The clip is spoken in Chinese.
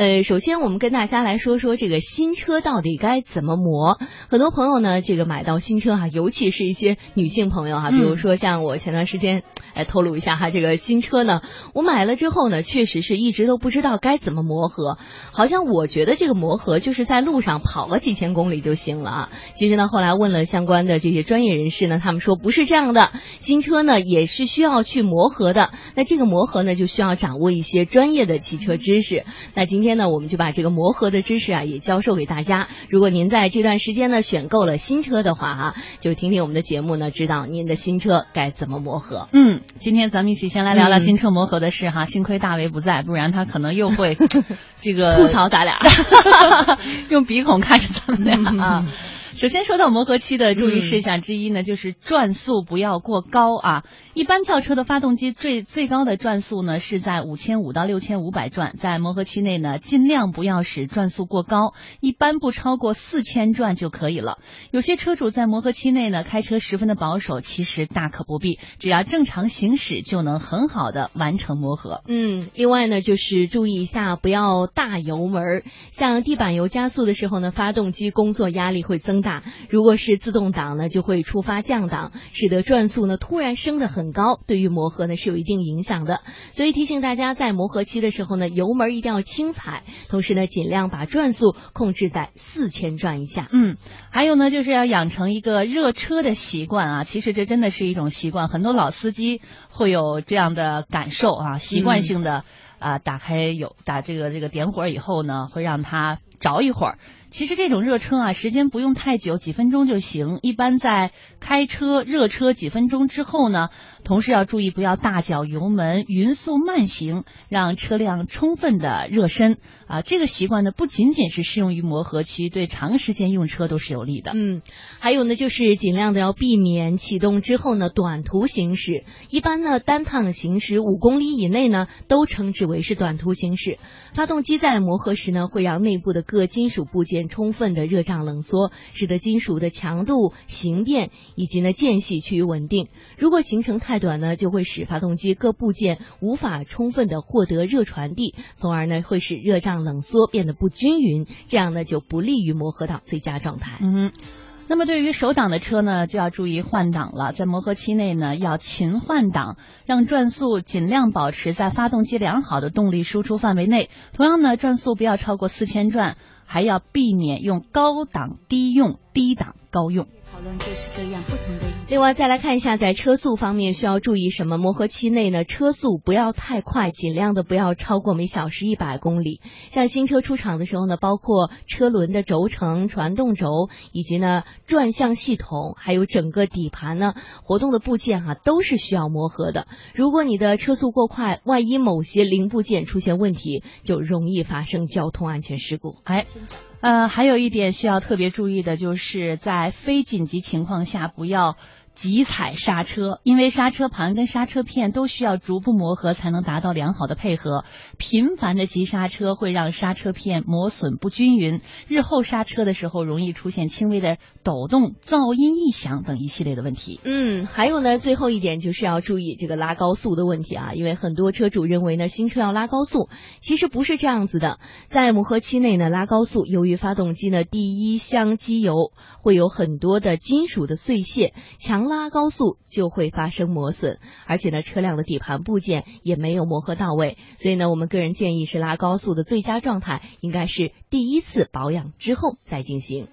呃，首先我们跟大家来说说这个新车到底该怎么磨。很多朋友呢，这个买到新车哈，尤其是一些女性朋友哈，比如说像我前段时间，哎，透露一下哈，这个新车呢，我买了之后呢，确实是一直都不知道该怎么磨合。好像我觉得这个磨合就是在路上跑个几千公里就行了啊。其实呢，后来问了相关的这些专业人士呢，他们说不是这样的，新车呢也是需要去磨合的。那这个磨合呢，就需要掌握一些专业的汽车知识。那今天呢，我们就把这个磨合的知识啊，也教授给大家。如果您在这段时间呢选购了新车的话哈，就听听我们的节目呢，知道您的新车该怎么磨合。嗯，今天咱们一起先来聊聊新车磨合的事哈。幸亏大为不在，不然他可能又会 这个吐槽咱俩，用鼻孔看着咱们俩啊。首先说到磨合期的注意事项之一呢，就是转速不要过高啊。一般轿车的发动机最最高的转速呢是在五千五到六千五百转，在磨合期内呢，尽量不要使转速过高，一般不超过四千转就可以了。有些车主在磨合期内呢开车十分的保守，其实大可不必，只要正常行驶就能很好的完成磨合。嗯，另外呢就是注意一下不要大油门，像地板油加速的时候呢，发动机工作压力会增大。如果是自动挡呢，就会触发降档，使得转速呢突然升得很高，对于磨合呢是有一定影响的。所以提醒大家，在磨合期的时候呢，油门一定要轻踩，同时呢，尽量把转速控制在四千转以下。嗯，还有呢，就是要养成一个热车的习惯啊。其实这真的是一种习惯，很多老司机会有这样的感受啊，习惯性的啊，打开有打这个这个点火以后呢，会让它着一会儿。其实这种热车啊，时间不用太久，几分钟就行。一般在开车热车几分钟之后呢，同时要注意不要大脚油门，匀速慢行，让车辆充分的热身啊。这个习惯呢，不仅仅是适用于磨合期，对长时间用车都是有利的。嗯，还有呢，就是尽量的要避免启动之后呢短途行驶。一般呢单趟行驶五公里以内呢，都称之为是短途行驶。发动机在磨合时呢，会让内部的各金属部件。充分的热胀冷缩，使得金属的强度、形变以及呢间隙趋于稳定。如果行程太短呢，就会使发动机各部件无法充分的获得热传递，从而呢会使热胀冷缩变得不均匀，这样呢就不利于磨合到最佳状态。嗯，那么对于手挡的车呢，就要注意换挡了。在磨合期内呢，要勤换挡，让转速尽量保持在发动机良好的动力输出范围内。同样呢，转速不要超过四千转。还要避免用高档低用，低档高用。讨论各式各样不同的。另外，再来看一下，在车速方面需要注意什么？磨合期内呢，车速不要太快，尽量的不要超过每小时一百公里。像新车出厂的时候呢，包括车轮的轴承、传动轴，以及呢转向系统，还有整个底盘呢活动的部件哈，都是需要磨合的。如果你的车速过快，万一某些零部件出现问题，就容易发生交通安全事故。哎。呃，还有一点需要特别注意的，就是在非紧急情况下不要。急踩刹车，因为刹车盘跟刹车片都需要逐步磨合才能达到良好的配合。频繁的急刹车会让刹车片磨损不均匀，日后刹车的时候容易出现轻微的抖动、噪音异响等一系列的问题。嗯，还有呢，最后一点就是要注意这个拉高速的问题啊，因为很多车主认为呢新车要拉高速，其实不是这样子的。在磨合期内呢拉高速，由于发动机呢第一箱机油会有很多的金属的碎屑，强。拉高速就会发生磨损，而且呢，车辆的底盘部件也没有磨合到位，所以呢，我们个人建议是拉高速的最佳状态应该是第一次保养之后再进行。